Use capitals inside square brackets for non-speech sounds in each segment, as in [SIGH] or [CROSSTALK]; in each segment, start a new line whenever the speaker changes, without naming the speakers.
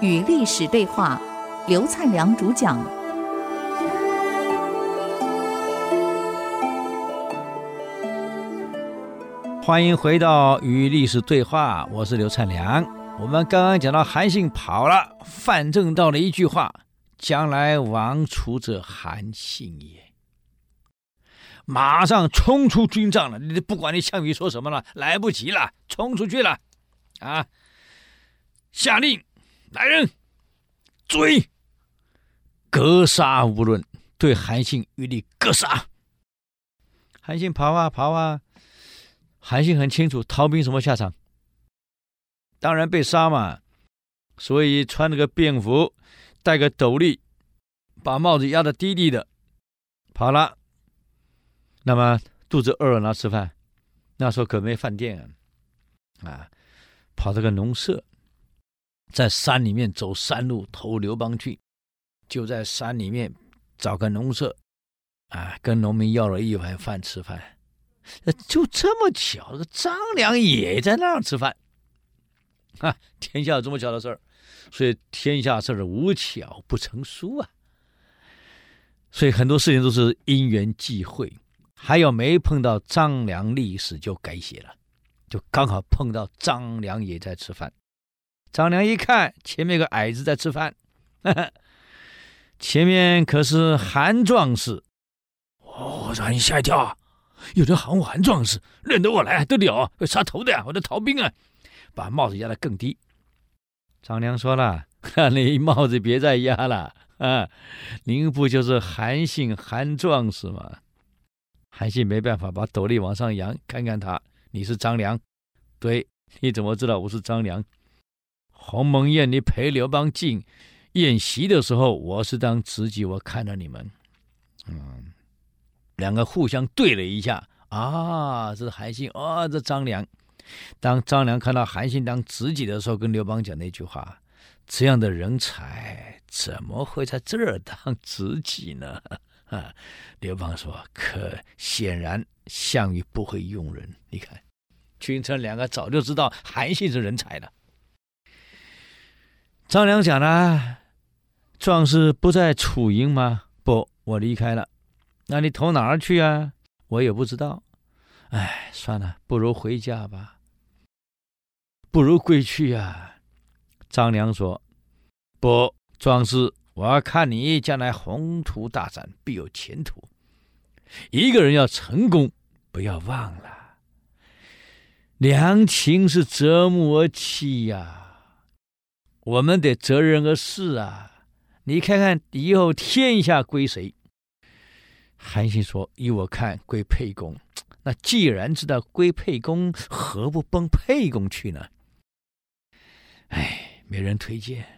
与历史对话，刘灿良主讲。
欢迎回到与历史对话，我是刘灿良。我们刚刚讲到韩信跑了，范正道了一句话：“将来王除者韩信也。”马上冲出军帐了，你不管你项羽说什么了，来不及了，冲出去了，啊！下令，来人，追，格杀无论，对韩信予以格杀。韩信跑啊跑啊，韩信很清楚逃兵什么下场，当然被杀嘛，所以穿了个便服，戴个斗笠，把帽子压得低低的，跑了。那么肚子饿了哪吃饭？那时候可没饭店啊！啊，跑这个农舍，在山里面走山路投刘邦去，就在山里面找个农舍，啊，跟农民要了一碗饭吃饭。就这么巧，这个张良也在那儿吃饭。啊，天下有这么巧的事儿，所以天下事儿无巧不成书啊。所以很多事情都是因缘际会。还有没碰到张良，历史就改写了，就刚好碰到张良也在吃饭。张良一看前面有个矮子在吃饭，呵呵，前面可是韩壮士，哦，让人吓一跳！有人喊我韩壮士，认得我来得了，会杀头的呀！我的逃兵啊，把帽子压得更低。张良说了：“ [LAUGHS] 你帽子别再压了啊，[LAUGHS] 您不就是韩信韩壮士吗？”韩信没办法，把斗笠往上扬，看看他，你是张良？对，你怎么知道我是张良？鸿门宴，你陪刘邦进宴席的时候，我是当知己，我看到你们，嗯，两个互相对了一下，啊，这是韩信，哦，这张良。当张良看到韩信当知己的时候，跟刘邦讲那句话：这样的人才怎么会在这儿当知己呢？[LAUGHS] 啊，刘邦说：“可显然项羽不会用人。你看，君臣两个早就知道韩信是人才了。”张良讲了：“壮士不在楚营吗？不，我离开了。那你投哪儿去啊？我也不知道。哎，算了，不如回家吧。不如归去呀、”张良说：“不，壮士。”我看你将来宏图大展，必有前途。一个人要成功，不要忘了，良禽是择木而栖呀。我们得择人而事啊。你看看以后天下归谁？韩信说：“依我看，归沛公。那既然知道归沛公，何不奔沛公去呢？”哎，没人推荐。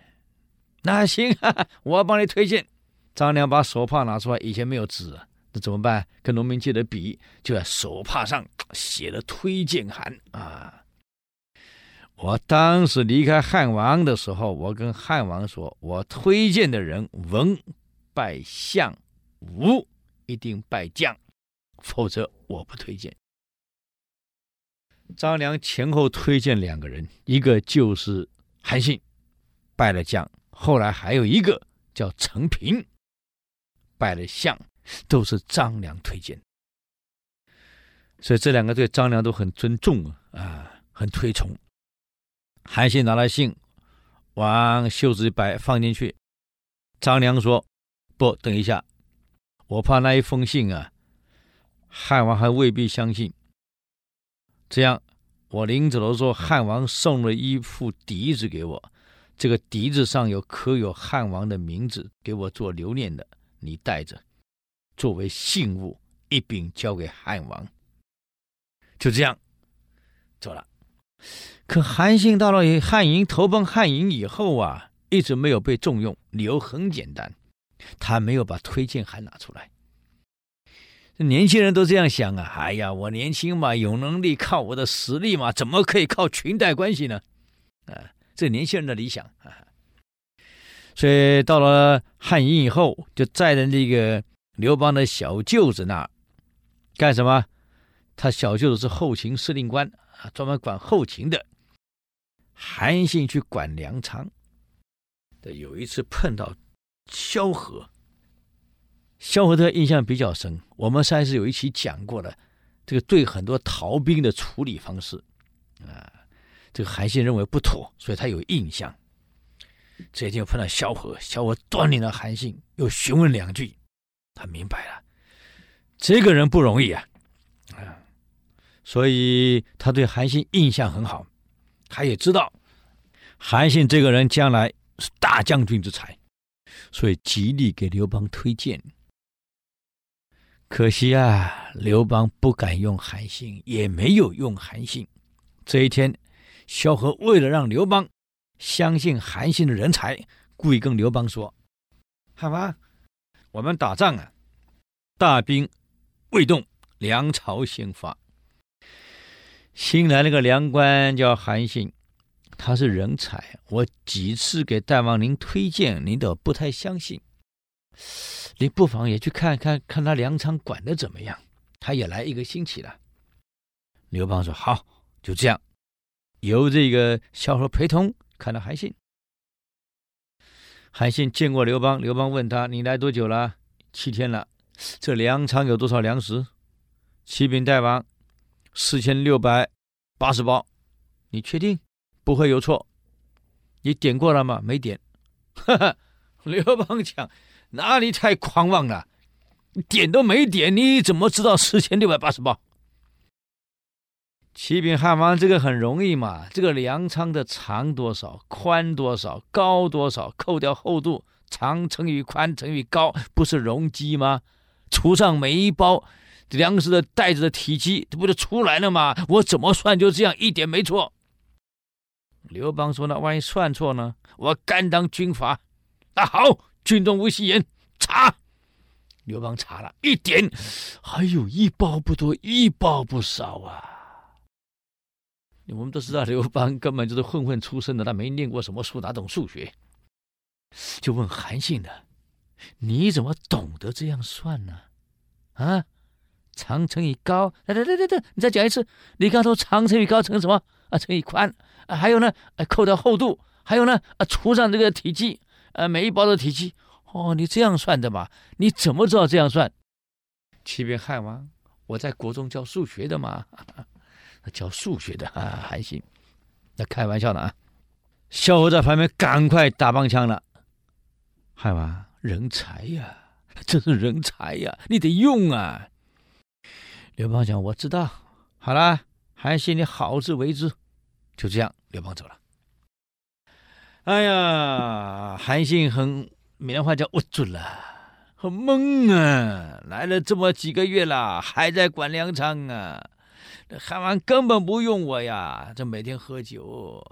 那行，哈哈，我帮你推荐。张良把手帕拿出来，以前没有纸，那怎么办？跟农民借的笔，就在手帕上写了推荐函啊。我当时离开汉王的时候，我跟汉王说，我推荐的人，文拜相，武一定拜将，否则我不推荐。张良前后推荐两个人，一个就是韩信，拜了将。后来还有一个叫陈平，拜了相，都是张良推荐，所以这两个对张良都很尊重啊，很推崇。韩信拿了信，往袖子里摆，放进去。张良说：“不，等一下，我怕那一封信啊，汉王还未必相信。这样，我临走的时候，汉王送了一副笛子给我。”这个笛子上有刻有汉王的名字，给我做留念的，你带着，作为信物一并交给汉王。就这样，走了。可韩信到了汉营，投奔汉营以后啊，一直没有被重用，理由很简单，他没有把推荐函拿出来。年轻人都这样想啊，哎呀，我年轻嘛，有能力，靠我的实力嘛，怎么可以靠裙带关系呢？啊。这年轻人的理想啊，[LAUGHS] 所以到了汉营以后，就在了那个刘邦的小舅子那儿干什么？他小舅子是后勤司令官啊，专门管后勤的。韩信去管粮仓，有一次碰到萧何，萧何的印象比较深。我们上一次有一期讲过了，这个对很多逃兵的处理方式啊，这个韩信认为不妥，所以他有印象。这一天又碰到萧何，萧何端领了韩信，又询问两句，他明白了，这个人不容易啊，啊，所以他对韩信印象很好。他也知道韩信这个人将来是大将军之才，所以极力给刘邦推荐。可惜啊，刘邦不敢用韩信，也没有用韩信。这一天，萧何为了让刘邦相信韩信的人才，故意跟刘邦说：“好吧，我们打仗啊，大兵未动，粮草先发。”新来那个粮官叫韩信，他是人才。我几次给大王您推荐，您都不太相信。你不妨也去看看，看他粮仓管得怎么样。他也来一个星期了。刘邦说：“好，就这样，由这个萧何陪同看到韩信。”韩信见过刘邦，刘邦问他：“你来多久了？”“七天了。”“这粮仓有多少粮食？”“启禀大王。”四千六百八十包，你确定不会有错？你点过了吗？没点。哈哈，刘邦讲，哪里太狂妄了？点都没点，你怎么知道四千六百八十包？启禀汉王，这个很容易嘛。这个粮仓的长多少，宽多少，高多少，扣掉厚度，长乘以宽乘以高，不是容积吗？除上每一包。粮食的袋子的体积，这不就出来了吗？我怎么算就这样，一点没错。刘邦说：“那万一算错呢？我甘当军阀。”那好，军中无戏言，查。刘邦查了一点，还有一包不多，一包不少啊。我们都知道刘邦根本就是混混出身的，他没念过什么书，哪懂数学？就问韩信的：“你怎么懂得这样算呢？”啊？长乘以高，来来来来，你再讲一次。你刚说长乘以高乘什么啊？乘以宽啊？还有呢？啊，扣掉厚度，还有呢？啊，除上这个体积，啊，每一包的体积。哦，你这样算的嘛？你怎么知道这样算？欺骗汉王，我在国中教数学的嘛，教数学的啊，[LAUGHS] 还行。那开玩笑的啊。萧何在旁边赶快打帮腔了。汉王，人才呀，[LAUGHS] 真是人才呀，你得用啊。刘邦讲：“我知道，好了，韩信你好自为之。”就这样，刘邦走了。哎呀，韩信很闽南话叫无助了，很懵啊！来了这么几个月了，还在管粮仓啊？汉王根本不用我呀，这每天喝酒，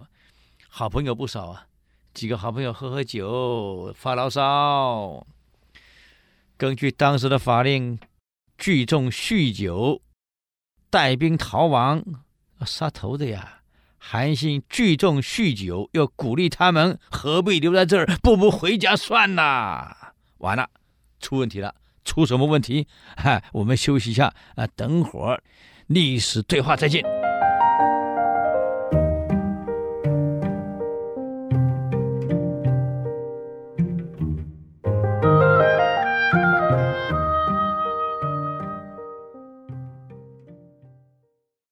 好朋友不少啊，几个好朋友喝喝酒，发牢骚。根据当时的法令。聚众酗酒，带兵逃亡，杀头的呀！韩信聚众酗酒，又鼓励他们，何必留在这儿？不如回家算了。完了，出问题了！出什么问题？哈，我们休息一下啊，等会儿历史对话再见。